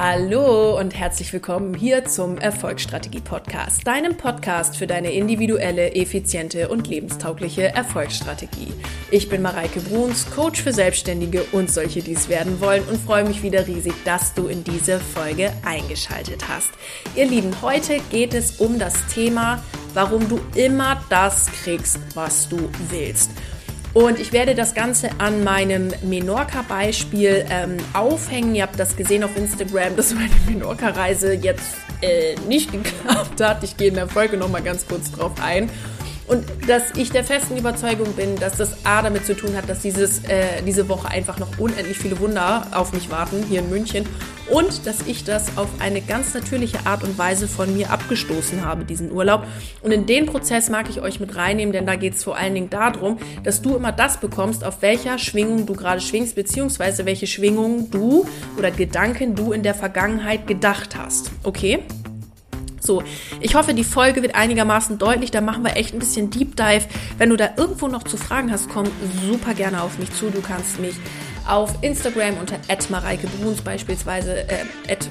Hallo und herzlich willkommen hier zum Erfolgsstrategie Podcast, deinem Podcast für deine individuelle, effiziente und lebenstaugliche Erfolgsstrategie. Ich bin Mareike Bruns, Coach für Selbstständige und solche, die es werden wollen und freue mich wieder riesig, dass du in diese Folge eingeschaltet hast. Ihr Lieben, heute geht es um das Thema, warum du immer das kriegst, was du willst. Und ich werde das Ganze an meinem Menorca-Beispiel ähm, aufhängen. Ihr habt das gesehen auf Instagram, dass meine Menorca-Reise jetzt äh, nicht geklappt hat. Ich gehe in der Folge nochmal ganz kurz drauf ein. Und dass ich der festen Überzeugung bin, dass das A damit zu tun hat, dass dieses, äh, diese Woche einfach noch unendlich viele Wunder auf mich warten hier in München und dass ich das auf eine ganz natürliche Art und Weise von mir abgestoßen habe, diesen Urlaub. Und in den Prozess mag ich euch mit reinnehmen, denn da geht es vor allen Dingen darum, dass du immer das bekommst, auf welcher Schwingung du gerade schwingst, beziehungsweise welche Schwingung du oder Gedanken du in der Vergangenheit gedacht hast. Okay? So, ich hoffe, die Folge wird einigermaßen deutlich. Da machen wir echt ein bisschen Deep Dive. Wenn du da irgendwo noch zu Fragen hast, komm super gerne auf mich zu. Du kannst mich auf Instagram unter @mareike_bruns beispielsweise äh,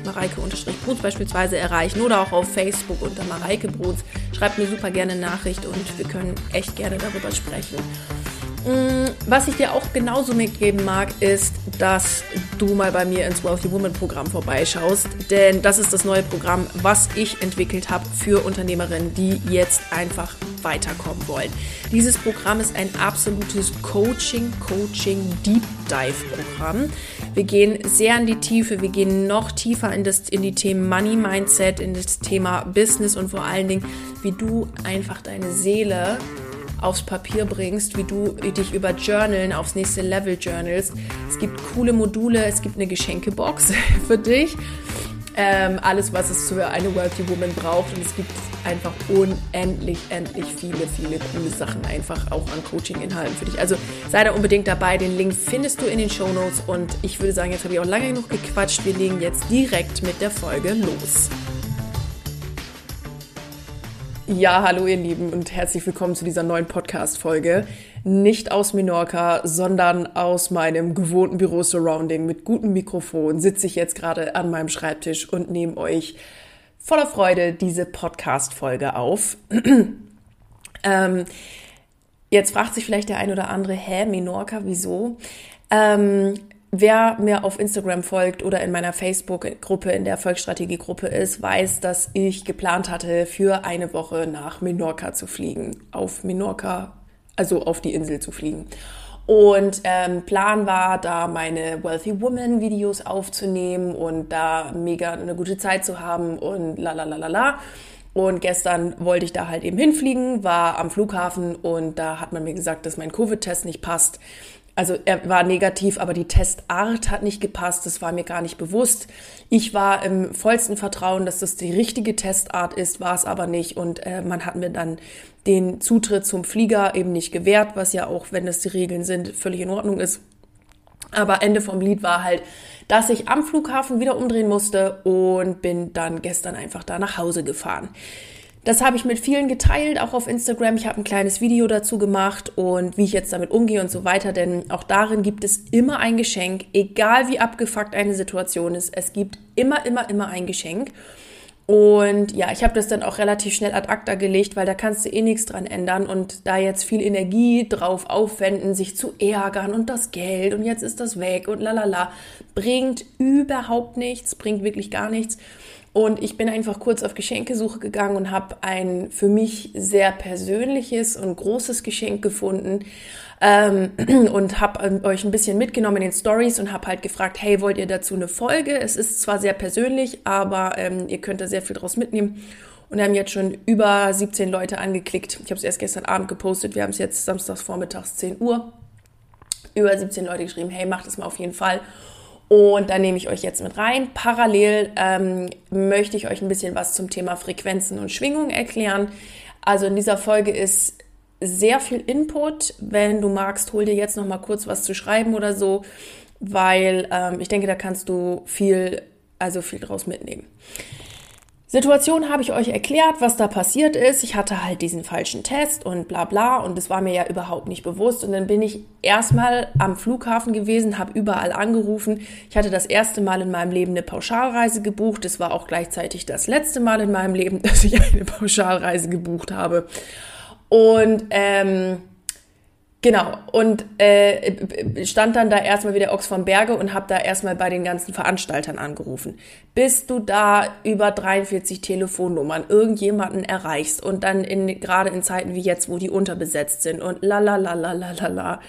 @mareike_bruns beispielsweise erreichen oder auch auf Facebook unter Mareike Bruns. Schreib mir super gerne Nachricht und wir können echt gerne darüber sprechen. Mm, was ich dir auch genauso mitgeben mag, ist, dass du mal bei mir ins Wealthy Woman Programm vorbeischaust. Denn das ist das neue Programm, was ich entwickelt habe für Unternehmerinnen, die jetzt einfach weiterkommen wollen. Dieses Programm ist ein absolutes Coaching, Coaching, Deep Dive Programm. Wir gehen sehr in die Tiefe, wir gehen noch tiefer in, das, in die Themen Money Mindset, in das Thema Business und vor allen Dingen, wie du einfach deine Seele aufs Papier bringst, wie du dich über Journalen aufs nächste Level journalst. Es gibt coole Module, es gibt eine Geschenkebox für dich. Ähm, alles, was es für eine Wealthy Woman braucht. Und es gibt einfach unendlich, endlich viele, viele coole Sachen einfach auch an Coaching-Inhalten für dich. Also sei da unbedingt dabei. Den Link findest du in den Show Notes. Und ich würde sagen, jetzt habe ich auch lange genug gequatscht. Wir legen jetzt direkt mit der Folge los. Ja, hallo ihr Lieben und herzlich willkommen zu dieser neuen Podcast-Folge. Nicht aus Menorca, sondern aus meinem gewohnten Büro-Surrounding mit gutem Mikrofon sitze ich jetzt gerade an meinem Schreibtisch und nehme euch voller Freude diese Podcast-Folge auf. ähm, jetzt fragt sich vielleicht der ein oder andere, hä, Menorca, wieso? Ähm, Wer mir auf Instagram folgt oder in meiner Facebook-Gruppe, in der Erfolgsstrategie-Gruppe ist, weiß, dass ich geplant hatte, für eine Woche nach Menorca zu fliegen. Auf Menorca, also auf die Insel zu fliegen. Und ähm, Plan war, da meine Wealthy Woman Videos aufzunehmen und da mega eine gute Zeit zu haben und la la la la la. Und gestern wollte ich da halt eben hinfliegen, war am Flughafen und da hat man mir gesagt, dass mein Covid-Test nicht passt also er war negativ, aber die Testart hat nicht gepasst, das war mir gar nicht bewusst. Ich war im vollsten Vertrauen, dass das die richtige Testart ist, war es aber nicht. Und äh, man hat mir dann den Zutritt zum Flieger eben nicht gewährt, was ja auch, wenn das die Regeln sind, völlig in Ordnung ist. Aber Ende vom Lied war halt, dass ich am Flughafen wieder umdrehen musste und bin dann gestern einfach da nach Hause gefahren. Das habe ich mit vielen geteilt, auch auf Instagram. Ich habe ein kleines Video dazu gemacht und wie ich jetzt damit umgehe und so weiter. Denn auch darin gibt es immer ein Geschenk, egal wie abgefuckt eine Situation ist. Es gibt immer, immer, immer ein Geschenk. Und ja, ich habe das dann auch relativ schnell ad acta gelegt, weil da kannst du eh nichts dran ändern und da jetzt viel Energie drauf aufwenden, sich zu ärgern und das Geld und jetzt ist das weg und lalala, bringt überhaupt nichts, bringt wirklich gar nichts. Und ich bin einfach kurz auf Geschenkesuche gegangen und habe ein für mich sehr persönliches und großes Geschenk gefunden ähm, und habe ähm, euch ein bisschen mitgenommen in den Stories und habe halt gefragt, hey, wollt ihr dazu eine Folge? Es ist zwar sehr persönlich, aber ähm, ihr könnt da sehr viel draus mitnehmen. Und haben jetzt schon über 17 Leute angeklickt. Ich habe es erst gestern Abend gepostet. Wir haben es jetzt samstags vormittags 10 Uhr. Über 17 Leute geschrieben, hey, macht es mal auf jeden Fall. Und da nehme ich euch jetzt mit rein. Parallel ähm, möchte ich euch ein bisschen was zum Thema Frequenzen und Schwingungen erklären. Also in dieser Folge ist sehr viel Input. Wenn du magst, hol dir jetzt noch mal kurz was zu schreiben oder so, weil ähm, ich denke, da kannst du viel, also viel draus mitnehmen. Situation habe ich euch erklärt, was da passiert ist. Ich hatte halt diesen falschen Test und bla bla und das war mir ja überhaupt nicht bewusst. Und dann bin ich erstmal am Flughafen gewesen, habe überall angerufen. Ich hatte das erste Mal in meinem Leben eine Pauschalreise gebucht. Das war auch gleichzeitig das letzte Mal in meinem Leben, dass ich eine Pauschalreise gebucht habe. Und ähm, Genau, und äh, stand dann da erstmal wieder Ochs vom Berge und habe da erstmal bei den ganzen Veranstaltern angerufen. Bis du da über 43 Telefonnummern irgendjemanden erreichst und dann in, gerade in Zeiten wie jetzt, wo die unterbesetzt sind und la la la la la la la,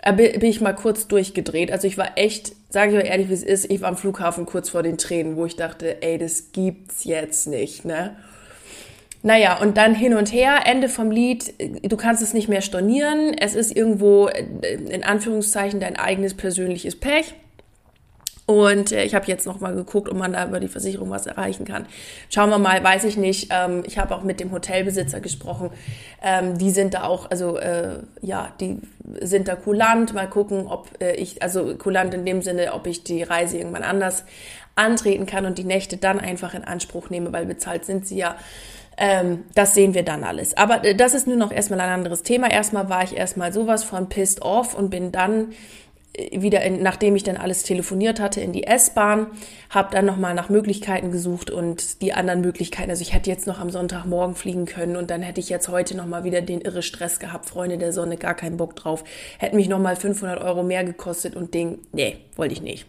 äh, bin ich mal kurz durchgedreht. Also ich war echt, sage ich euch ehrlich, wie es ist, ich war am Flughafen kurz vor den Tränen, wo ich dachte, ey, das gibt's jetzt nicht, ne? Naja, und dann hin und her, Ende vom Lied, du kannst es nicht mehr stornieren, es ist irgendwo äh, in Anführungszeichen dein eigenes persönliches Pech. Und äh, ich habe jetzt noch mal geguckt, ob man da über die Versicherung was erreichen kann. Schauen wir mal, weiß ich nicht. Ähm, ich habe auch mit dem Hotelbesitzer gesprochen. Ähm, die sind da auch, also äh, ja, die sind da kulant. Mal gucken, ob ich, also kulant in dem Sinne, ob ich die Reise irgendwann anders antreten kann und die Nächte dann einfach in Anspruch nehme, weil bezahlt sind sie ja. Ähm, das sehen wir dann alles. Aber äh, das ist nur noch erstmal ein anderes Thema. Erstmal war ich erstmal sowas von pissed off und bin dann äh, wieder, in, nachdem ich dann alles telefoniert hatte, in die S-Bahn, habe dann nochmal nach Möglichkeiten gesucht und die anderen Möglichkeiten. Also ich hätte jetzt noch am Sonntagmorgen fliegen können und dann hätte ich jetzt heute nochmal wieder den irre Stress gehabt. Freunde der Sonne, gar keinen Bock drauf. Hätte mich nochmal 500 Euro mehr gekostet und Ding, nee, wollte ich nicht.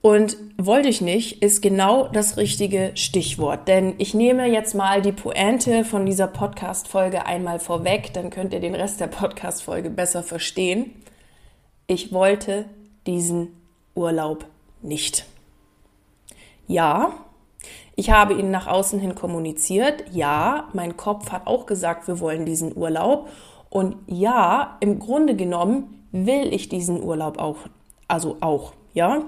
Und wollte ich nicht, ist genau das richtige Stichwort. Denn ich nehme jetzt mal die Pointe von dieser Podcast-Folge einmal vorweg, dann könnt ihr den Rest der Podcast-Folge besser verstehen. Ich wollte diesen Urlaub nicht. Ja, ich habe ihn nach außen hin kommuniziert. Ja, mein Kopf hat auch gesagt, wir wollen diesen Urlaub. Und ja, im Grunde genommen will ich diesen Urlaub auch. Also auch, ja.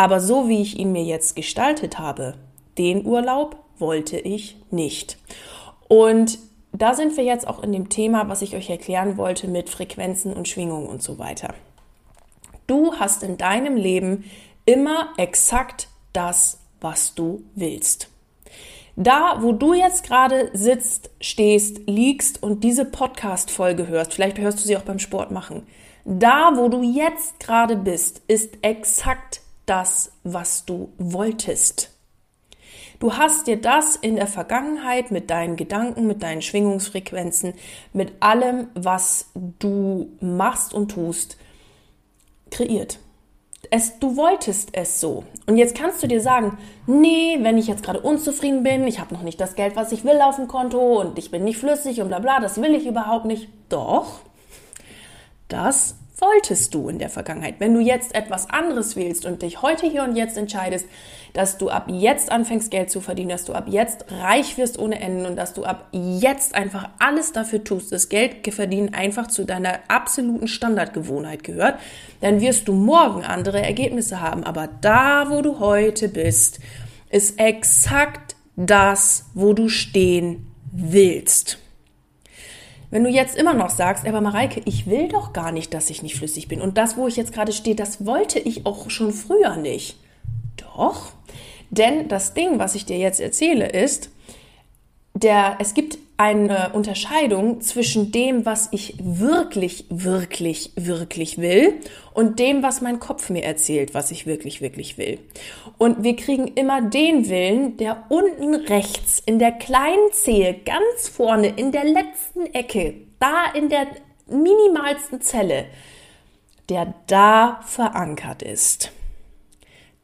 Aber so wie ich ihn mir jetzt gestaltet habe, den Urlaub wollte ich nicht. Und da sind wir jetzt auch in dem Thema, was ich euch erklären wollte mit Frequenzen und Schwingungen und so weiter. Du hast in deinem Leben immer exakt das, was du willst. Da, wo du jetzt gerade sitzt, stehst, liegst und diese Podcast-Folge hörst, vielleicht hörst du sie auch beim Sport machen, da, wo du jetzt gerade bist, ist exakt das, was du wolltest. Du hast dir das in der Vergangenheit mit deinen Gedanken, mit deinen Schwingungsfrequenzen, mit allem, was du machst und tust, kreiert. Es, du wolltest es so. Und jetzt kannst du dir sagen, nee, wenn ich jetzt gerade unzufrieden bin, ich habe noch nicht das Geld, was ich will auf dem Konto und ich bin nicht flüssig und bla bla, das will ich überhaupt nicht. Doch, das wolltest du in der Vergangenheit. Wenn du jetzt etwas anderes wählst und dich heute hier und jetzt entscheidest, dass du ab jetzt anfängst Geld zu verdienen, dass du ab jetzt reich wirst ohne Ende und dass du ab jetzt einfach alles dafür tust, dass Geld verdienen einfach zu deiner absoluten Standardgewohnheit gehört, dann wirst du morgen andere Ergebnisse haben. Aber da, wo du heute bist, ist exakt das, wo du stehen willst. Wenn du jetzt immer noch sagst, aber Mareike, ich will doch gar nicht, dass ich nicht flüssig bin. Und das, wo ich jetzt gerade stehe, das wollte ich auch schon früher nicht. Doch. Denn das Ding, was ich dir jetzt erzähle, ist, der, es gibt eine Unterscheidung zwischen dem, was ich wirklich, wirklich, wirklich will und dem, was mein Kopf mir erzählt, was ich wirklich, wirklich will. Und wir kriegen immer den Willen, der unten rechts in der kleinen Zehe, ganz vorne in der letzten Ecke, da in der minimalsten Zelle, der da verankert ist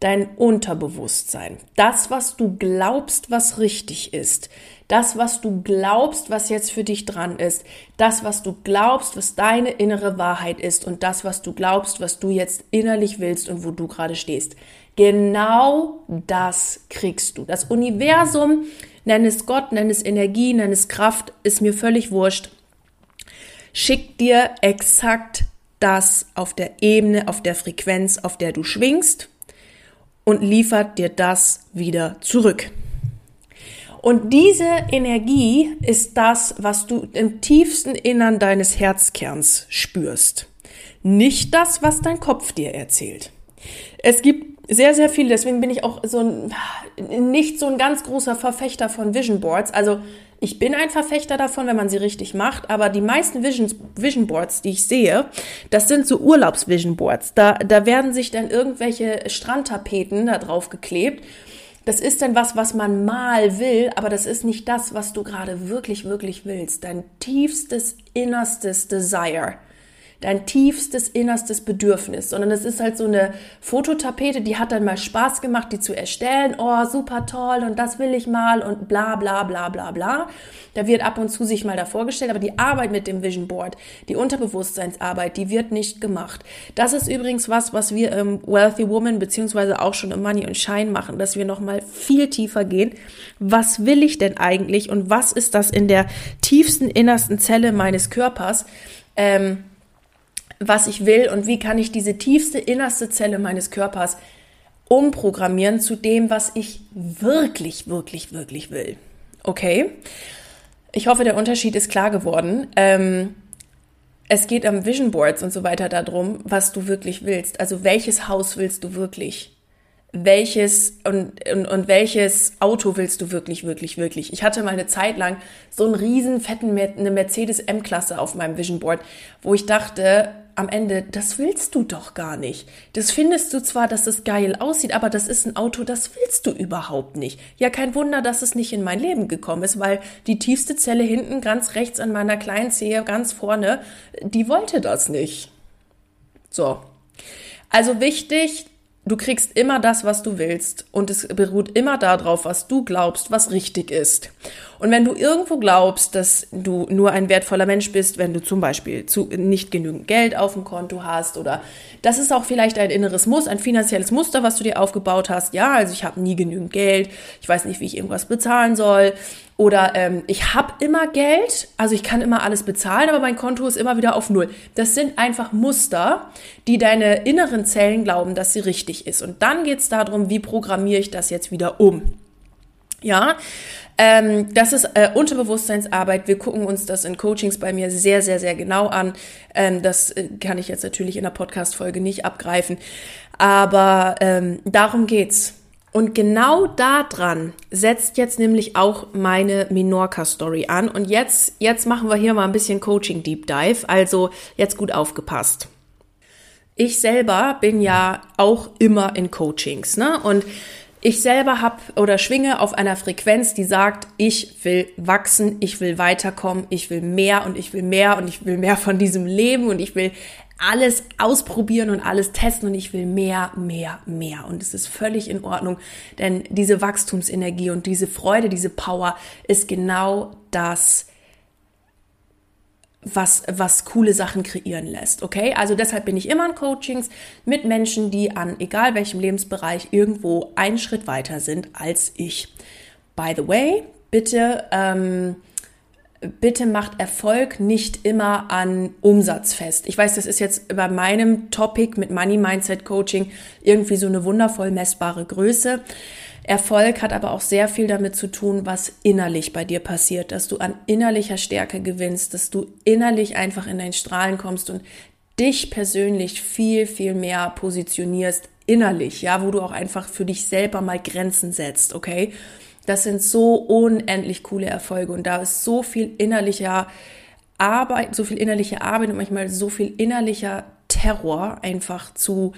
dein Unterbewusstsein, das, was du glaubst, was richtig ist, das, was du glaubst, was jetzt für dich dran ist, das, was du glaubst, was deine innere Wahrheit ist. Und das, was du glaubst, was du jetzt innerlich willst und wo du gerade stehst. Genau das kriegst du. Das Universum, nenn es Gott, nenn es Energie, nenn es Kraft, ist mir völlig wurscht, schickt dir exakt das auf der Ebene, auf der Frequenz, auf der du schwingst und liefert dir das wieder zurück. Und diese Energie ist das, was du im tiefsten Innern deines Herzkerns spürst. Nicht das, was dein Kopf dir erzählt. Es gibt sehr, sehr viele. Deswegen bin ich auch so ein, nicht so ein ganz großer Verfechter von Vision Boards. Also ich bin ein Verfechter davon, wenn man sie richtig macht, aber die meisten Vision, Vision Boards, die ich sehe, das sind so Urlaubs-Vision Boards. Da, da werden sich dann irgendwelche Strandtapeten da drauf geklebt. Das ist dann was, was man mal will, aber das ist nicht das, was du gerade wirklich, wirklich willst. Dein tiefstes, innerstes Desire dein tiefstes, innerstes Bedürfnis, sondern es ist halt so eine Fototapete, die hat dann mal Spaß gemacht, die zu erstellen. Oh, super toll und das will ich mal und bla bla bla bla bla. Da wird ab und zu sich mal davor gestellt, aber die Arbeit mit dem Vision Board, die Unterbewusstseinsarbeit, die wird nicht gemacht. Das ist übrigens was, was wir im Wealthy Woman beziehungsweise auch schon im Money und Shine machen, dass wir nochmal viel tiefer gehen. Was will ich denn eigentlich und was ist das in der tiefsten, innersten Zelle meines Körpers? Ähm, was ich will und wie kann ich diese tiefste, innerste Zelle meines Körpers umprogrammieren zu dem, was ich wirklich, wirklich, wirklich will. Okay? Ich hoffe, der Unterschied ist klar geworden. Ähm, es geht am Vision Boards und so weiter darum, was du wirklich willst. Also welches Haus willst du wirklich? welches und, und, und welches Auto willst du wirklich, wirklich, wirklich? Ich hatte mal eine Zeit lang so einen riesen fetten eine Mercedes M-Klasse auf meinem Vision Board, wo ich dachte, am Ende, das willst du doch gar nicht. Das findest du zwar, dass es geil aussieht, aber das ist ein Auto, das willst du überhaupt nicht. Ja, kein Wunder, dass es nicht in mein Leben gekommen ist, weil die tiefste Zelle hinten ganz rechts an meiner kleinen Zehe, ganz vorne, die wollte das nicht. So. Also wichtig, du kriegst immer das, was du willst und es beruht immer darauf, was du glaubst, was richtig ist. Und wenn du irgendwo glaubst, dass du nur ein wertvoller Mensch bist, wenn du zum Beispiel zu, nicht genügend Geld auf dem Konto hast oder das ist auch vielleicht ein inneres Muster, ein finanzielles Muster, was du dir aufgebaut hast. Ja, also ich habe nie genügend Geld, ich weiß nicht, wie ich irgendwas bezahlen soll oder ähm, ich habe immer Geld, also ich kann immer alles bezahlen, aber mein Konto ist immer wieder auf Null. Das sind einfach Muster, die deine inneren Zellen glauben, dass sie richtig ist. Und dann geht es darum, wie programmiere ich das jetzt wieder um. Ja, ähm, das ist äh, Unterbewusstseinsarbeit. Wir gucken uns das in Coachings bei mir sehr, sehr, sehr genau an. Ähm, das äh, kann ich jetzt natürlich in der Podcast-Folge nicht abgreifen. Aber ähm, darum geht's. Und genau daran setzt jetzt nämlich auch meine Minorca-Story an. Und jetzt, jetzt machen wir hier mal ein bisschen Coaching Deep Dive. Also jetzt gut aufgepasst. Ich selber bin ja auch immer in Coachings, ne? Und ich selber habe oder schwinge auf einer Frequenz, die sagt, ich will wachsen, ich will weiterkommen, ich will mehr und ich will mehr und ich will mehr von diesem Leben und ich will alles ausprobieren und alles testen und ich will mehr, mehr, mehr. Und es ist völlig in Ordnung, denn diese Wachstumsenergie und diese Freude, diese Power ist genau das, was, was coole Sachen kreieren lässt. Okay, also deshalb bin ich immer in Coachings mit Menschen, die an egal welchem Lebensbereich irgendwo einen Schritt weiter sind als ich. By the way, bitte, ähm, bitte macht Erfolg nicht immer an Umsatz fest. Ich weiß, das ist jetzt bei meinem Topic mit Money Mindset Coaching irgendwie so eine wundervoll messbare Größe. Erfolg hat aber auch sehr viel damit zu tun, was innerlich bei dir passiert, dass du an innerlicher Stärke gewinnst, dass du innerlich einfach in dein Strahlen kommst und dich persönlich viel, viel mehr positionierst innerlich, ja, wo du auch einfach für dich selber mal Grenzen setzt, okay? Das sind so unendlich coole Erfolge und da ist so viel innerlicher Arbeit, so viel innerliche Arbeit und manchmal so viel innerlicher Terror einfach zu,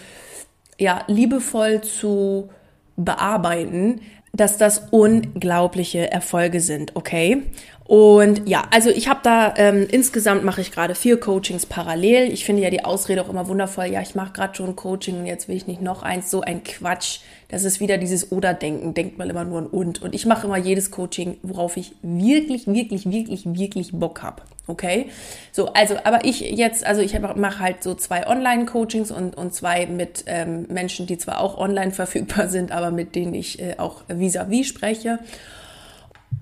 ja, liebevoll zu bearbeiten, dass das unglaubliche Erfolge sind, okay? Und ja, also ich habe da ähm, insgesamt mache ich gerade vier Coachings parallel. Ich finde ja die Ausrede auch immer wundervoll. Ja, ich mache gerade schon Coaching und jetzt will ich nicht noch eins. So ein Quatsch. Das ist wieder dieses Oder-Denken. Denkt man immer nur ein Und. Und ich mache immer jedes Coaching, worauf ich wirklich, wirklich, wirklich, wirklich Bock habe. Okay? So, also, aber ich jetzt, also ich mache halt so zwei Online-Coachings und, und zwei mit ähm, Menschen, die zwar auch online verfügbar sind, aber mit denen ich äh, auch vis-à-vis -vis spreche.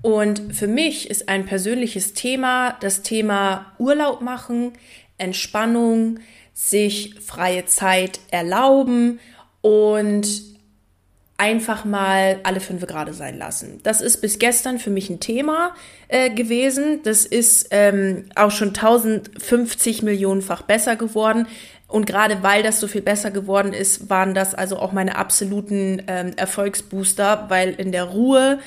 Und für mich ist ein persönliches Thema das Thema Urlaub machen, Entspannung, sich freie Zeit erlauben und einfach mal alle fünf Grade sein lassen. Das ist bis gestern für mich ein Thema äh, gewesen. Das ist ähm, auch schon 1050 Millionenfach besser geworden. Und gerade weil das so viel besser geworden ist, waren das also auch meine absoluten ähm, Erfolgsbooster, weil in der Ruhe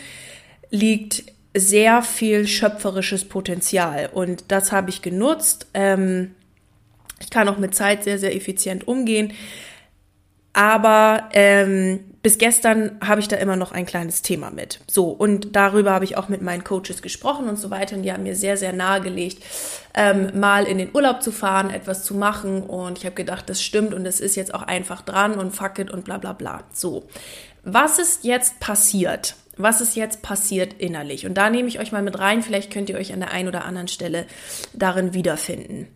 liegt sehr viel schöpferisches Potenzial. Und das habe ich genutzt. Ähm, ich kann auch mit Zeit sehr, sehr effizient umgehen. Aber ähm, bis gestern habe ich da immer noch ein kleines Thema mit. So, und darüber habe ich auch mit meinen Coaches gesprochen und so weiter. Und die haben mir sehr, sehr nahegelegt, ähm, mal in den Urlaub zu fahren, etwas zu machen. Und ich habe gedacht, das stimmt und es ist jetzt auch einfach dran und fuck it und bla bla bla. So, was ist jetzt passiert? Was ist jetzt passiert innerlich? Und da nehme ich euch mal mit rein. Vielleicht könnt ihr euch an der einen oder anderen Stelle darin wiederfinden.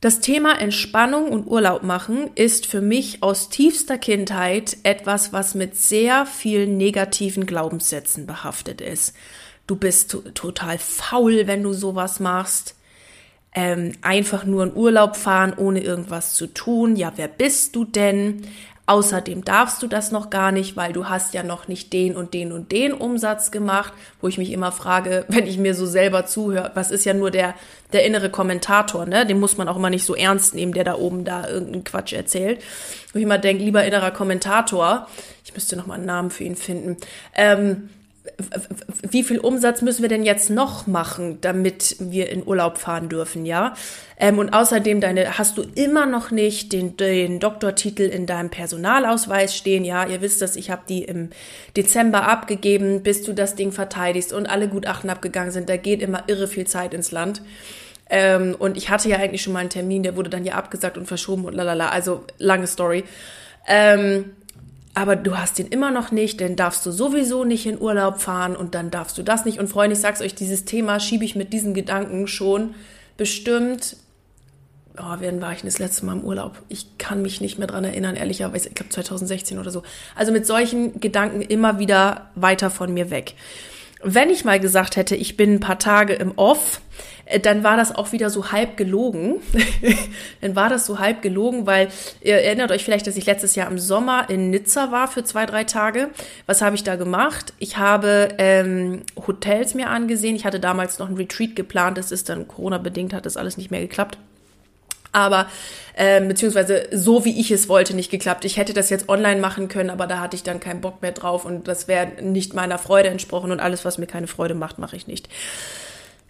Das Thema Entspannung und Urlaub machen ist für mich aus tiefster Kindheit etwas, was mit sehr vielen negativen Glaubenssätzen behaftet ist. Du bist total faul, wenn du sowas machst. Ähm, einfach nur in Urlaub fahren, ohne irgendwas zu tun. Ja, wer bist du denn? Außerdem darfst du das noch gar nicht, weil du hast ja noch nicht den und den und den Umsatz gemacht, wo ich mich immer frage, wenn ich mir so selber zuhöre, was ist ja nur der, der innere Kommentator, ne? Den muss man auch immer nicht so ernst nehmen, der da oben da irgendeinen Quatsch erzählt. Wo ich immer denke, lieber innerer Kommentator, ich müsste noch mal einen Namen für ihn finden, ähm, wie viel Umsatz müssen wir denn jetzt noch machen, damit wir in Urlaub fahren dürfen, ja? Ähm, und außerdem deine, hast du immer noch nicht den, den Doktortitel in deinem Personalausweis stehen, ja? Ihr wisst das, ich habe die im Dezember abgegeben, bis du das Ding verteidigst und alle Gutachten abgegangen sind. Da geht immer irre viel Zeit ins Land. Ähm, und ich hatte ja eigentlich schon mal einen Termin, der wurde dann ja abgesagt und verschoben und lalala. Also lange Story. Ähm, aber du hast ihn immer noch nicht, denn darfst du sowieso nicht in Urlaub fahren und dann darfst du das nicht. Und Freunde, ich sag's euch, dieses Thema schiebe ich mit diesen Gedanken schon bestimmt. Oh, wann war ich denn das letzte Mal im Urlaub? Ich kann mich nicht mehr dran erinnern, ehrlicherweise. Ich glaube 2016 oder so. Also mit solchen Gedanken immer wieder weiter von mir weg. Wenn ich mal gesagt hätte, ich bin ein paar Tage im Off, dann war das auch wieder so halb gelogen. dann war das so halb gelogen, weil ihr erinnert euch vielleicht, dass ich letztes Jahr im Sommer in Nizza war für zwei, drei Tage. Was habe ich da gemacht? Ich habe ähm, Hotels mir angesehen. Ich hatte damals noch ein Retreat geplant. Das ist dann Corona-bedingt, hat das alles nicht mehr geklappt aber ähm, beziehungsweise so wie ich es wollte nicht geklappt. Ich hätte das jetzt online machen können, aber da hatte ich dann keinen Bock mehr drauf und das wäre nicht meiner Freude entsprochen und alles, was mir keine Freude macht, mache ich nicht.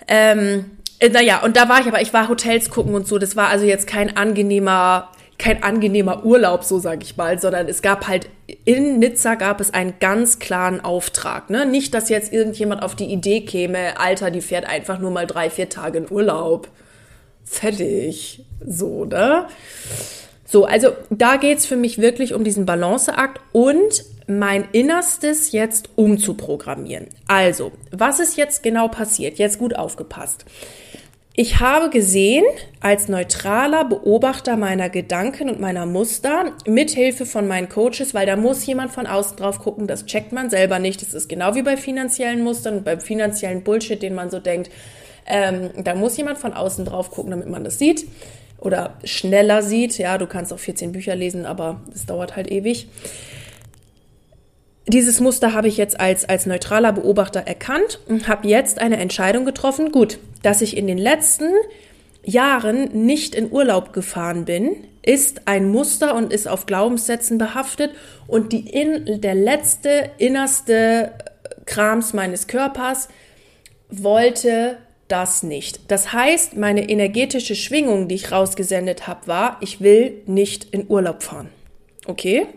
Ähm, äh, naja, und da war ich aber, ich war Hotels gucken und so. Das war also jetzt kein angenehmer, kein angenehmer Urlaub, so sage ich mal, sondern es gab halt in Nizza gab es einen ganz klaren Auftrag. Ne? Nicht, dass jetzt irgendjemand auf die Idee käme, Alter, die fährt einfach nur mal drei, vier Tage in Urlaub fertig. So, ne? So, also da geht's für mich wirklich um diesen Balanceakt und mein Innerstes jetzt umzuprogrammieren. Also, was ist jetzt genau passiert? Jetzt gut aufgepasst. Ich habe gesehen, als neutraler Beobachter meiner Gedanken und meiner Muster, mithilfe von meinen Coaches, weil da muss jemand von außen drauf gucken, das checkt man selber nicht. Das ist genau wie bei finanziellen Mustern und beim finanziellen Bullshit, den man so denkt, ähm, da muss jemand von außen drauf gucken, damit man das sieht oder schneller sieht. Ja, du kannst auch 14 Bücher lesen, aber es dauert halt ewig. Dieses Muster habe ich jetzt als, als neutraler Beobachter erkannt und habe jetzt eine Entscheidung getroffen. Gut, dass ich in den letzten Jahren nicht in Urlaub gefahren bin, ist ein Muster und ist auf Glaubenssätzen behaftet und die in, der letzte, innerste Krams meines Körpers wollte das nicht. Das heißt, meine energetische Schwingung, die ich rausgesendet habe, war, ich will nicht in Urlaub fahren. Okay?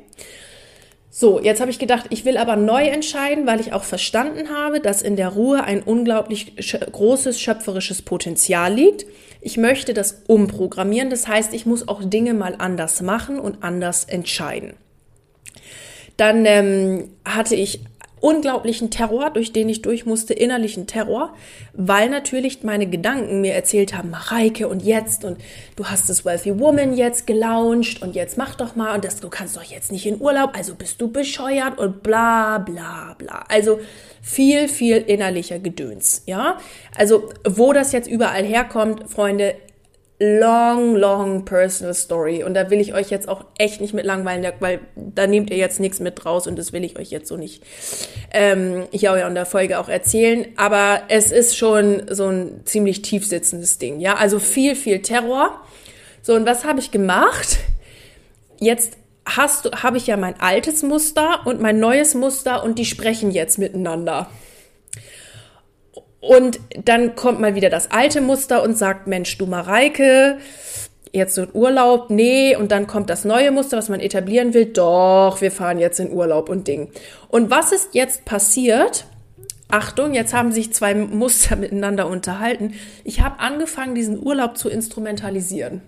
So, jetzt habe ich gedacht, ich will aber neu entscheiden, weil ich auch verstanden habe, dass in der Ruhe ein unglaublich großes schöpferisches Potenzial liegt. Ich möchte das umprogrammieren, das heißt, ich muss auch Dinge mal anders machen und anders entscheiden. Dann ähm, hatte ich unglaublichen Terror, durch den ich durch musste, innerlichen Terror, weil natürlich meine Gedanken mir erzählt haben, Mareike und jetzt und du hast das Wealthy Woman jetzt gelauncht und jetzt mach doch mal und das, du kannst doch jetzt nicht in Urlaub, also bist du bescheuert und bla bla bla. Also viel, viel innerlicher Gedöns, ja. Also wo das jetzt überall herkommt, Freunde, long, long personal story. Und da will ich euch jetzt auch echt nicht mit langweilen, weil da nehmt ihr jetzt nichts mit raus und das will ich euch jetzt so nicht ähm, hier in der Folge auch erzählen. Aber es ist schon so ein ziemlich tief sitzendes Ding. Ja, also viel, viel Terror. So, und was habe ich gemacht? Jetzt habe ich ja mein altes Muster und mein neues Muster und die sprechen jetzt miteinander. Und dann kommt mal wieder das alte Muster und sagt, Mensch, du Mareike, jetzt so in Urlaub, nee, und dann kommt das neue Muster, was man etablieren will, doch, wir fahren jetzt in Urlaub und Ding. Und was ist jetzt passiert? Achtung, jetzt haben sich zwei Muster miteinander unterhalten. Ich habe angefangen, diesen Urlaub zu instrumentalisieren.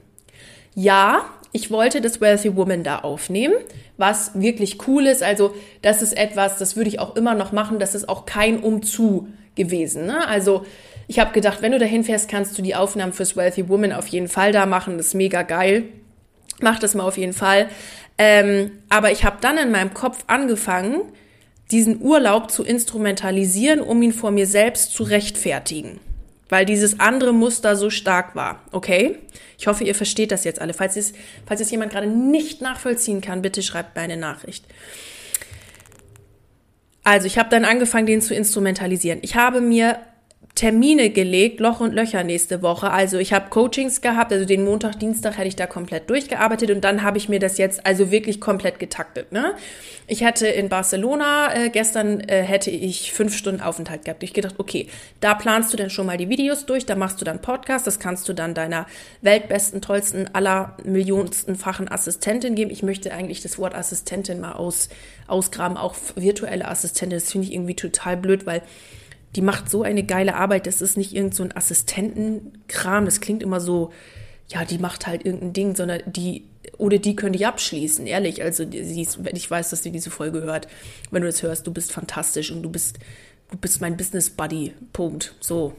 Ja, ich wollte das Wealthy Woman da aufnehmen, was wirklich cool ist. Also, das ist etwas, das würde ich auch immer noch machen. Das ist auch kein Umzu gewesen. Ne? Also, ich habe gedacht, wenn du dahin fährst, kannst du die Aufnahmen fürs Wealthy Woman auf jeden Fall da machen. Das ist mega geil. Mach das mal auf jeden Fall. Ähm, aber ich habe dann in meinem Kopf angefangen, diesen Urlaub zu instrumentalisieren, um ihn vor mir selbst zu rechtfertigen. Weil dieses andere Muster so stark war. Okay? Ich hoffe, ihr versteht das jetzt alle. Falls es, falls es jemand gerade nicht nachvollziehen kann, bitte schreibt mir eine Nachricht. Also, ich habe dann angefangen, den zu instrumentalisieren. Ich habe mir Termine gelegt, Loch und Löcher nächste Woche. Also ich habe Coachings gehabt, also den Montag, Dienstag hätte ich da komplett durchgearbeitet und dann habe ich mir das jetzt also wirklich komplett getaktet. Ne? Ich hatte in Barcelona, äh, gestern äh, hätte ich fünf Stunden Aufenthalt gehabt. Ich gedacht, okay, da planst du dann schon mal die Videos durch, da machst du dann Podcast, das kannst du dann deiner weltbesten, tollsten, aller millionensten-fachen Assistentin geben. Ich möchte eigentlich das Wort Assistentin mal aus, ausgraben, auch virtuelle Assistentin. Das finde ich irgendwie total blöd, weil die macht so eine geile Arbeit. Das ist nicht irgend so ein Assistentenkram. Das klingt immer so, ja, die macht halt irgendein Ding, sondern die, oder die könnte ich abschließen, ehrlich. Also, sie ist, ich weiß, dass sie diese Folge hört. Wenn du das hörst, du bist fantastisch und du bist, du bist mein Business Buddy. Punkt. So.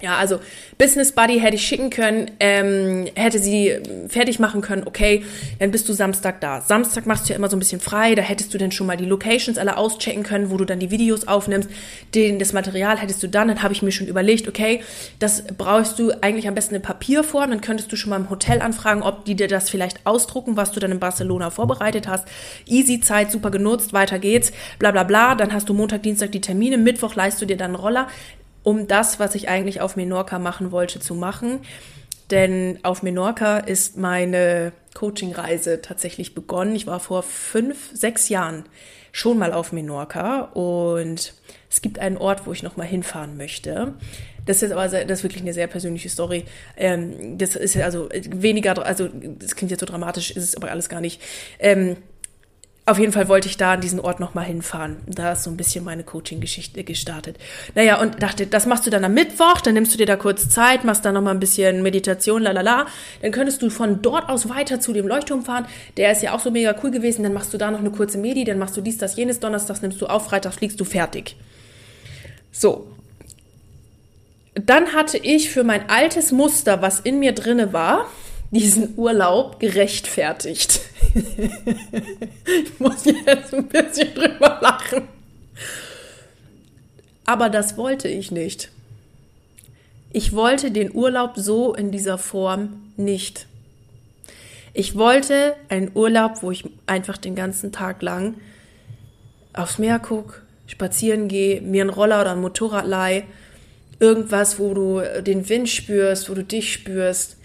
Ja, also Business Buddy hätte ich schicken können, ähm, hätte sie fertig machen können, okay, dann bist du Samstag da. Samstag machst du ja immer so ein bisschen frei, da hättest du dann schon mal die Locations alle auschecken können, wo du dann die Videos aufnimmst. Den, das Material hättest du dann, dann habe ich mir schon überlegt, okay, das brauchst du eigentlich am besten in Papierform, dann könntest du schon mal im Hotel anfragen, ob die dir das vielleicht ausdrucken, was du dann in Barcelona vorbereitet hast. Easy Zeit, super genutzt, weiter geht's, bla bla bla. Dann hast du Montag, Dienstag die Termine, Mittwoch leist du dir dann einen Roller um das, was ich eigentlich auf Menorca machen wollte, zu machen. Denn auf Menorca ist meine Coaching-Reise tatsächlich begonnen. Ich war vor fünf, sechs Jahren schon mal auf Menorca und es gibt einen Ort, wo ich noch mal hinfahren möchte. Das ist aber das ist wirklich eine sehr persönliche Story. Ähm, das ist also weniger, also das klingt jetzt so dramatisch, ist es aber alles gar nicht. Ähm, auf jeden Fall wollte ich da an diesen Ort nochmal hinfahren. Da ist so ein bisschen meine Coaching-Geschichte gestartet. Naja, und dachte, das machst du dann am Mittwoch, dann nimmst du dir da kurz Zeit, machst da nochmal ein bisschen Meditation, lalala. Dann könntest du von dort aus weiter zu dem Leuchtturm fahren. Der ist ja auch so mega cool gewesen. Dann machst du da noch eine kurze Medi, dann machst du dies, das, jenes, Donnerstags nimmst du auf, Freitags fliegst du fertig. So. Dann hatte ich für mein altes Muster, was in mir drinne war, diesen Urlaub gerechtfertigt. ich muss jetzt ein bisschen drüber lachen. Aber das wollte ich nicht. Ich wollte den Urlaub so in dieser Form nicht. Ich wollte einen Urlaub, wo ich einfach den ganzen Tag lang aufs Meer gucke, spazieren gehe, mir einen Roller oder ein Motorrad leih, irgendwas, wo du den Wind spürst, wo du dich spürst,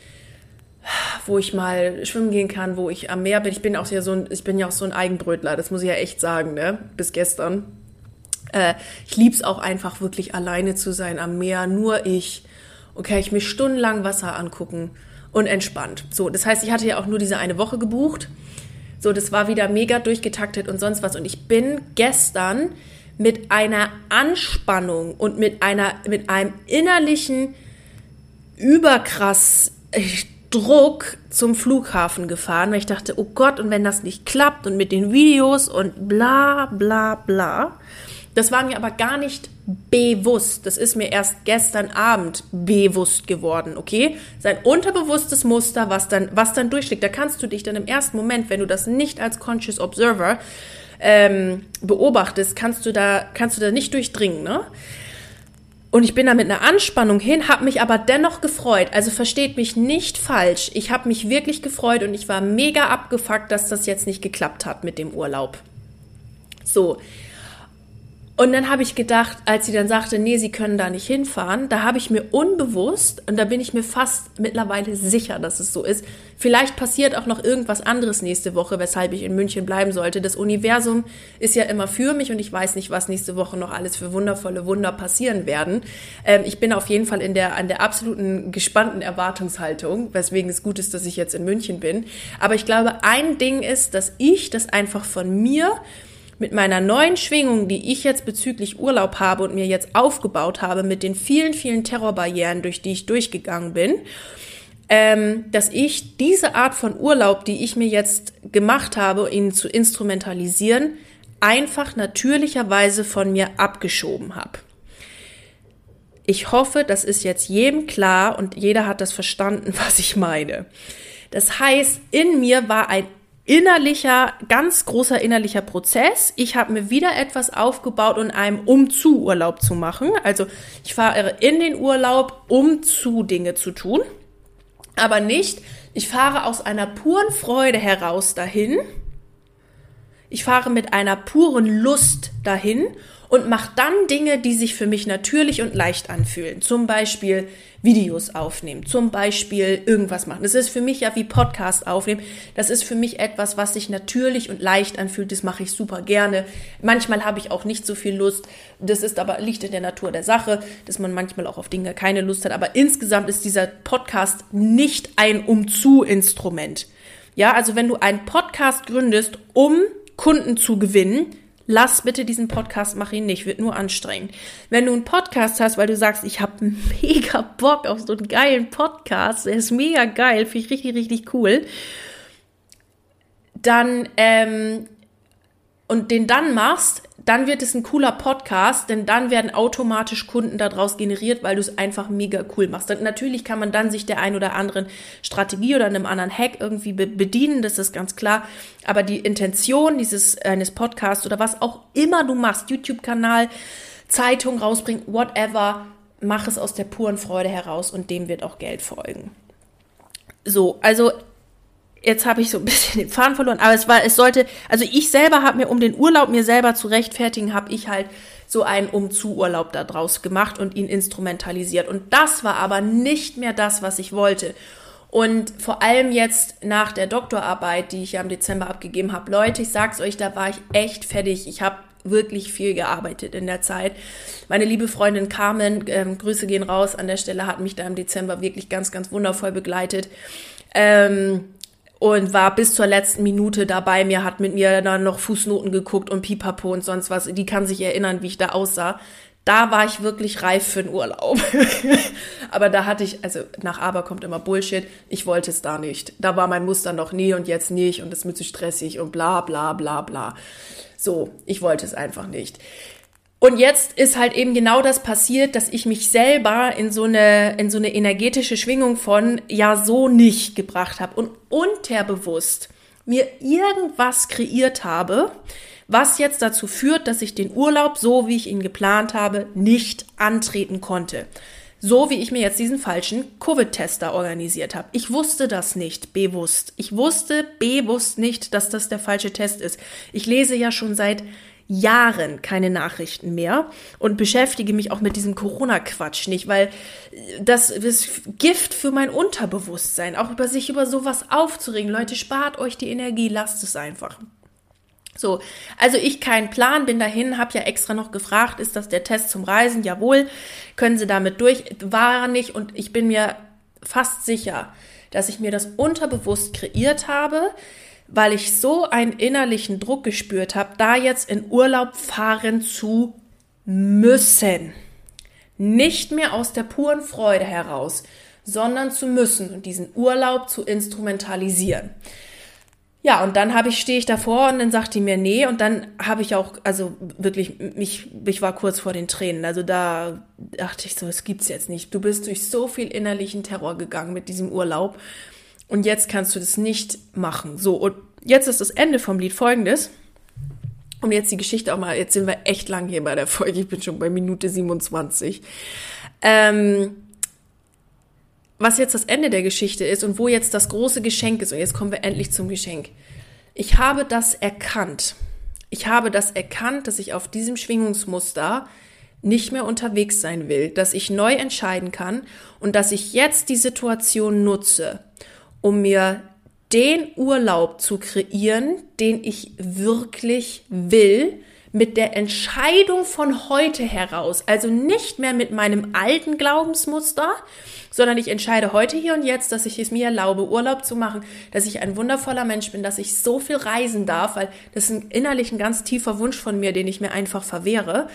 wo ich mal schwimmen gehen kann, wo ich am Meer bin. Ich bin auch ja so ein, ich bin ja auch so ein Eigenbrötler, das muss ich ja echt sagen, ne? Bis gestern. Äh, ich lieb's auch einfach wirklich alleine zu sein am Meer, nur ich. Okay, ich mich stundenlang Wasser angucken und entspannt. So, das heißt, ich hatte ja auch nur diese eine Woche gebucht. So, das war wieder mega durchgetaktet und sonst was. Und ich bin gestern mit einer Anspannung und mit einer, mit einem innerlichen überkrass Druck zum Flughafen gefahren, weil ich dachte, oh Gott, und wenn das nicht klappt und mit den Videos und bla bla bla. Das war mir aber gar nicht bewusst. Das ist mir erst gestern Abend bewusst geworden, okay? Sein unterbewusstes Muster, was dann, was dann durchschlägt. Da kannst du dich dann im ersten Moment, wenn du das nicht als Conscious Observer ähm, beobachtest, kannst du da, kannst du da nicht durchdringen, ne? Und ich bin da mit einer Anspannung hin, habe mich aber dennoch gefreut. Also versteht mich nicht falsch. Ich habe mich wirklich gefreut und ich war mega abgefuckt, dass das jetzt nicht geklappt hat mit dem Urlaub. So. Und dann habe ich gedacht, als sie dann sagte, nee, sie können da nicht hinfahren, da habe ich mir unbewusst, und da bin ich mir fast mittlerweile sicher, dass es so ist, vielleicht passiert auch noch irgendwas anderes nächste Woche, weshalb ich in München bleiben sollte. Das Universum ist ja immer für mich und ich weiß nicht, was nächste Woche noch alles für wundervolle Wunder passieren werden. Ähm, ich bin auf jeden Fall in der, an der absoluten gespannten Erwartungshaltung, weswegen es gut ist, dass ich jetzt in München bin. Aber ich glaube, ein Ding ist, dass ich das einfach von mir mit meiner neuen Schwingung, die ich jetzt bezüglich Urlaub habe und mir jetzt aufgebaut habe, mit den vielen, vielen Terrorbarrieren, durch die ich durchgegangen bin, ähm, dass ich diese Art von Urlaub, die ich mir jetzt gemacht habe, ihn zu instrumentalisieren, einfach natürlicherweise von mir abgeschoben habe. Ich hoffe, das ist jetzt jedem klar und jeder hat das verstanden, was ich meine. Das heißt, in mir war ein innerlicher, ganz großer innerlicher Prozess. Ich habe mir wieder etwas aufgebaut, um einem Umzu-Urlaub zu machen. Also ich fahre in den Urlaub, um zu Dinge zu tun. Aber nicht, ich fahre aus einer puren Freude heraus dahin. Ich fahre mit einer puren Lust dahin und mache dann Dinge, die sich für mich natürlich und leicht anfühlen. Zum Beispiel Videos aufnehmen, zum Beispiel irgendwas machen. Das ist für mich ja wie Podcast aufnehmen. Das ist für mich etwas, was sich natürlich und leicht anfühlt. Das mache ich super gerne. Manchmal habe ich auch nicht so viel Lust. Das ist aber liegt in der Natur der Sache, dass man manchmal auch auf Dinge keine Lust hat. Aber insgesamt ist dieser Podcast nicht ein Umzu-Instrument. Ja, also wenn du einen Podcast gründest, um Kunden zu gewinnen, Lass bitte diesen Podcast, mach ihn nicht, wird nur anstrengend. Wenn du einen Podcast hast, weil du sagst, ich habe mega Bock auf so einen geilen Podcast, der ist mega geil, finde ich richtig, richtig cool, dann ähm, und den dann machst, dann wird es ein cooler Podcast, denn dann werden automatisch Kunden daraus generiert, weil du es einfach mega cool machst. Und natürlich kann man dann sich der ein oder anderen Strategie oder einem anderen Hack irgendwie bedienen, das ist ganz klar. Aber die Intention dieses eines Podcasts oder was auch immer du machst, YouTube-Kanal, Zeitung rausbringen, whatever, mach es aus der puren Freude heraus und dem wird auch Geld folgen. So, also jetzt habe ich so ein bisschen den Faden verloren, aber es war, es sollte, also ich selber habe mir, um den Urlaub mir selber zu rechtfertigen, habe ich halt so einen Umzu-Urlaub da draus gemacht und ihn instrumentalisiert. Und das war aber nicht mehr das, was ich wollte. Und vor allem jetzt nach der Doktorarbeit, die ich ja im Dezember abgegeben habe, Leute, ich sag's euch, da war ich echt fertig. Ich habe wirklich viel gearbeitet in der Zeit. Meine liebe Freundin Carmen, ähm, Grüße gehen raus an der Stelle, hat mich da im Dezember wirklich ganz, ganz wundervoll begleitet. Ähm, und war bis zur letzten Minute dabei. Mir hat mit mir dann noch Fußnoten geguckt und Pipapo und sonst was. Die kann sich erinnern, wie ich da aussah. Da war ich wirklich reif für einen Urlaub. Aber da hatte ich, also nach Aber kommt immer Bullshit. Ich wollte es da nicht. Da war mein Muster noch nie und jetzt nicht und es ist mir zu stressig und bla bla bla bla. So, ich wollte es einfach nicht. Und jetzt ist halt eben genau das passiert, dass ich mich selber in so eine, in so eine energetische Schwingung von ja so nicht gebracht habe und unterbewusst mir irgendwas kreiert habe, was jetzt dazu führt, dass ich den Urlaub, so wie ich ihn geplant habe, nicht antreten konnte. So wie ich mir jetzt diesen falschen Covid-Tester organisiert habe. Ich wusste das nicht bewusst. Ich wusste bewusst nicht, dass das der falsche Test ist. Ich lese ja schon seit Jahren keine Nachrichten mehr und beschäftige mich auch mit diesem Corona-Quatsch nicht, weil das ist Gift für mein Unterbewusstsein, auch über sich über sowas aufzuregen. Leute, spart euch die Energie, lasst es einfach. So, also ich keinen Plan, bin dahin, habe ja extra noch gefragt, ist das der Test zum Reisen? Jawohl, können Sie damit durch? War nicht und ich bin mir fast sicher, dass ich mir das unterbewusst kreiert habe, weil ich so einen innerlichen Druck gespürt habe, da jetzt in Urlaub fahren zu müssen. Nicht mehr aus der puren Freude heraus, sondern zu müssen und diesen Urlaub zu instrumentalisieren. Ja, und dann habe ich, stehe ich davor und dann sagt die mir nee und dann habe ich auch, also wirklich, mich, ich war kurz vor den Tränen. Also da dachte ich so, es gibt's jetzt nicht. Du bist durch so viel innerlichen Terror gegangen mit diesem Urlaub und jetzt kannst du das nicht machen. So, und jetzt ist das Ende vom Lied folgendes. Um jetzt die Geschichte auch mal, jetzt sind wir echt lang hier bei der Folge, ich bin schon bei Minute 27. Ähm, was jetzt das Ende der Geschichte ist und wo jetzt das große Geschenk ist, und jetzt kommen wir endlich zum Geschenk. Ich habe das erkannt. Ich habe das erkannt, dass ich auf diesem Schwingungsmuster nicht mehr unterwegs sein will, dass ich neu entscheiden kann und dass ich jetzt die Situation nutze, um mir den Urlaub zu kreieren, den ich wirklich will, mit der Entscheidung von heute heraus, also nicht mehr mit meinem alten Glaubensmuster, sondern ich entscheide heute hier und jetzt, dass ich es mir erlaube, Urlaub zu machen, dass ich ein wundervoller Mensch bin, dass ich so viel reisen darf, weil das ist ein, innerlich ein ganz tiefer Wunsch von mir, den ich mir einfach verwehre,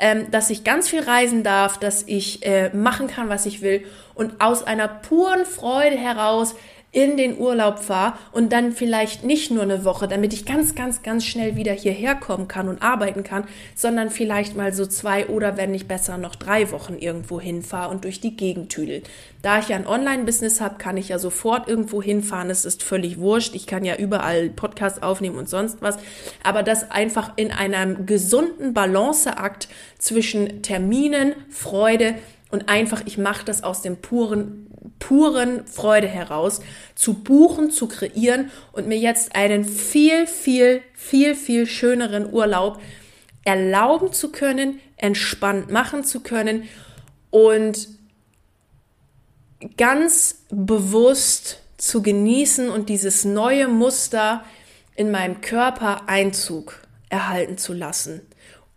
ähm, dass ich ganz viel reisen darf, dass ich äh, machen kann, was ich will und aus einer puren Freude heraus in den Urlaub fahre und dann vielleicht nicht nur eine Woche, damit ich ganz, ganz, ganz schnell wieder hierher kommen kann und arbeiten kann, sondern vielleicht mal so zwei oder wenn nicht besser noch drei Wochen irgendwo hinfahre und durch die Gegend tüdel. Da ich ja ein Online-Business habe, kann ich ja sofort irgendwo hinfahren. Es ist völlig wurscht. Ich kann ja überall Podcasts aufnehmen und sonst was. Aber das einfach in einem gesunden Balanceakt zwischen Terminen, Freude und einfach, ich mache das aus dem puren puren Freude heraus zu buchen, zu kreieren und mir jetzt einen viel, viel, viel, viel schöneren Urlaub erlauben zu können, entspannt machen zu können und ganz bewusst zu genießen und dieses neue Muster in meinem Körper Einzug erhalten zu lassen.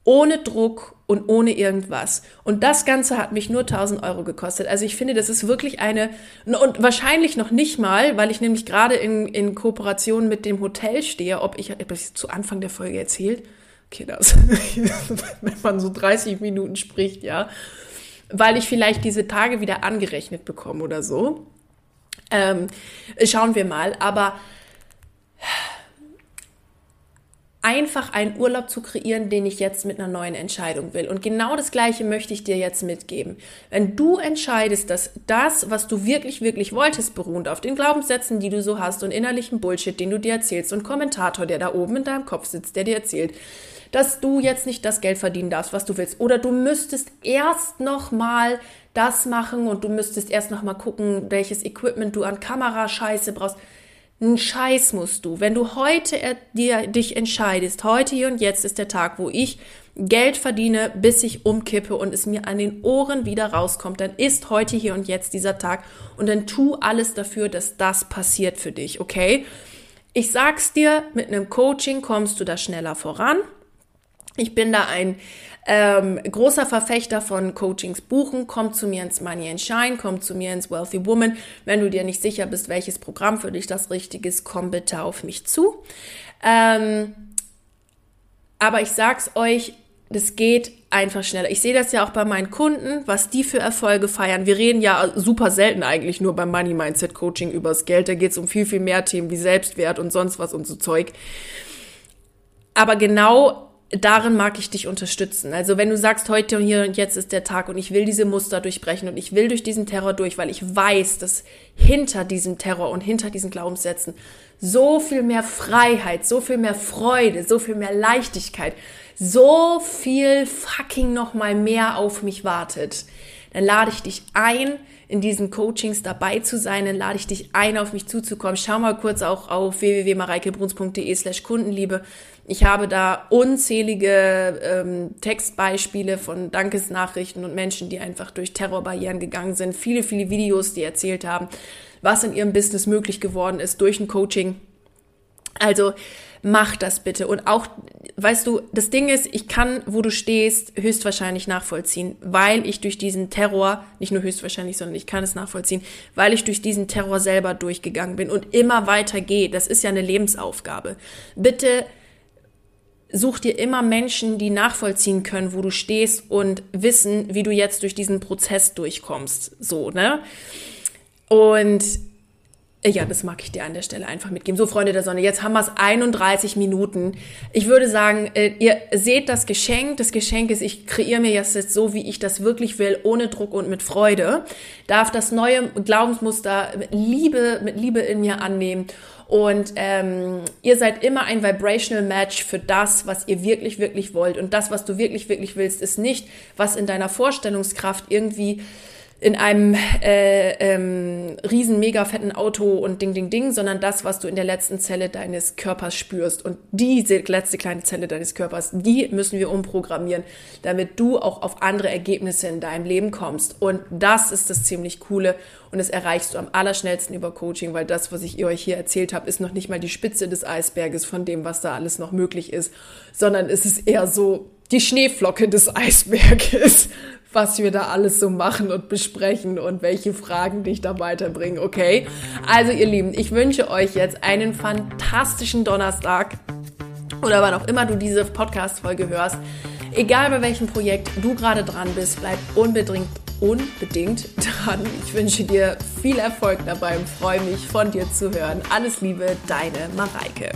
Ohne Druck, und ohne irgendwas. Und das Ganze hat mich nur 1000 Euro gekostet. Also ich finde, das ist wirklich eine, und wahrscheinlich noch nicht mal, weil ich nämlich gerade in, in Kooperation mit dem Hotel stehe, ob ich, ob ich zu Anfang der Folge erzählt, okay, das, wenn man so 30 Minuten spricht, ja, weil ich vielleicht diese Tage wieder angerechnet bekomme oder so. Ähm, schauen wir mal, aber einfach einen Urlaub zu kreieren, den ich jetzt mit einer neuen Entscheidung will. Und genau das Gleiche möchte ich dir jetzt mitgeben. Wenn du entscheidest, dass das, was du wirklich, wirklich wolltest, beruht auf den Glaubenssätzen, die du so hast und innerlichen Bullshit, den du dir erzählst und Kommentator, der da oben in deinem Kopf sitzt, der dir erzählt, dass du jetzt nicht das Geld verdienen darfst, was du willst. Oder du müsstest erst noch mal das machen und du müsstest erst noch mal gucken, welches Equipment du an Kamerascheiße brauchst ein Scheiß musst du. Wenn du heute dir, dich entscheidest, heute hier und jetzt ist der Tag, wo ich Geld verdiene, bis ich umkippe und es mir an den Ohren wieder rauskommt, dann ist heute hier und jetzt dieser Tag und dann tu alles dafür, dass das passiert für dich, okay? Ich sag's dir, mit einem Coaching kommst du da schneller voran. Ich bin da ein ähm, großer Verfechter von Coachings buchen, komm zu mir ins Money and Shine, komm zu mir ins Wealthy Woman. Wenn du dir nicht sicher bist, welches Programm für dich das Richtige ist, komm bitte auf mich zu. Ähm, aber ich sag's euch, das geht einfach schneller. Ich sehe das ja auch bei meinen Kunden, was die für Erfolge feiern. Wir reden ja super selten eigentlich nur beim Money Mindset Coaching übers Geld. Da geht es um viel, viel mehr Themen wie Selbstwert und sonst was und so Zeug. Aber genau darin mag ich dich unterstützen. Also wenn du sagst, heute und hier und jetzt ist der Tag und ich will diese Muster durchbrechen und ich will durch diesen Terror durch, weil ich weiß, dass hinter diesem Terror und hinter diesen Glaubenssätzen so viel mehr Freiheit, so viel mehr Freude, so viel mehr Leichtigkeit, so viel fucking noch mal mehr auf mich wartet, dann lade ich dich ein, in diesen Coachings dabei zu sein, dann lade ich dich ein, auf mich zuzukommen. Schau mal kurz auch auf www.mareikebruns.de slash Kundenliebe. Ich habe da unzählige ähm, Textbeispiele von Dankesnachrichten und Menschen, die einfach durch Terrorbarrieren gegangen sind. Viele, viele Videos, die erzählt haben, was in ihrem Business möglich geworden ist durch ein Coaching. Also mach das bitte. Und auch, weißt du, das Ding ist, ich kann, wo du stehst, höchstwahrscheinlich nachvollziehen, weil ich durch diesen Terror, nicht nur höchstwahrscheinlich, sondern ich kann es nachvollziehen, weil ich durch diesen Terror selber durchgegangen bin und immer weiter gehe. Das ist ja eine Lebensaufgabe. Bitte such dir immer Menschen, die nachvollziehen können, wo du stehst und wissen, wie du jetzt durch diesen Prozess durchkommst. So, ne? Und ja, das mag ich dir an der Stelle einfach mitgeben. So, Freunde der Sonne, jetzt haben wir es 31 Minuten. Ich würde sagen, äh, ihr seht das Geschenk. Das Geschenk ist, ich kreiere mir jetzt so, wie ich das wirklich will, ohne Druck und mit Freude. Darf das neue Glaubensmuster mit Liebe, mit Liebe in mir annehmen. Und ähm, ihr seid immer ein Vibrational Match für das, was ihr wirklich, wirklich wollt. Und das, was du wirklich, wirklich willst, ist nicht, was in deiner Vorstellungskraft irgendwie in einem äh, ähm, riesen, mega fetten Auto und ding, ding, ding, sondern das, was du in der letzten Zelle deines Körpers spürst. Und diese letzte kleine Zelle deines Körpers, die müssen wir umprogrammieren, damit du auch auf andere Ergebnisse in deinem Leben kommst. Und das ist das ziemlich Coole. Und das erreichst du am allerschnellsten über Coaching, weil das, was ich euch hier erzählt habe, ist noch nicht mal die Spitze des Eisberges von dem, was da alles noch möglich ist, sondern es ist eher so die Schneeflocke des Eisberges was wir da alles so machen und besprechen und welche Fragen dich da weiterbringen, okay? Also ihr Lieben, ich wünsche euch jetzt einen fantastischen Donnerstag oder wann auch immer du diese Podcast-Folge hörst. Egal bei welchem Projekt du gerade dran bist, bleib unbedingt, unbedingt dran. Ich wünsche dir viel Erfolg dabei und freue mich von dir zu hören. Alles Liebe, deine Mareike.